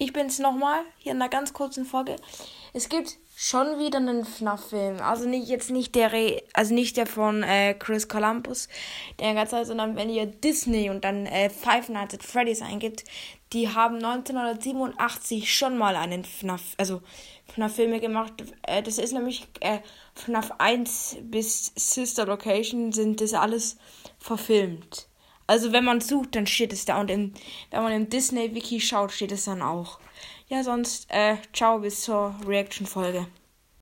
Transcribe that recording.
ich bin's nochmal, hier in einer ganz kurzen Folge. Es gibt schon wieder einen FNAF-Film. Also nicht jetzt nicht der Re also nicht der von äh, Chris Columbus, der ganze Zeit, sondern wenn ihr Disney und dann äh, Five Nights at Freddy's eingibt, die haben 1987 schon mal einen FNAF, also FNAF-Filme gemacht. Äh, das ist nämlich äh, FNAF 1 bis Sister Location sind das alles verfilmt. Also wenn man sucht, dann steht es da und im, wenn man im Disney Wiki schaut, steht es dann auch. Ja, sonst, äh, ciao, bis zur Reaction-Folge.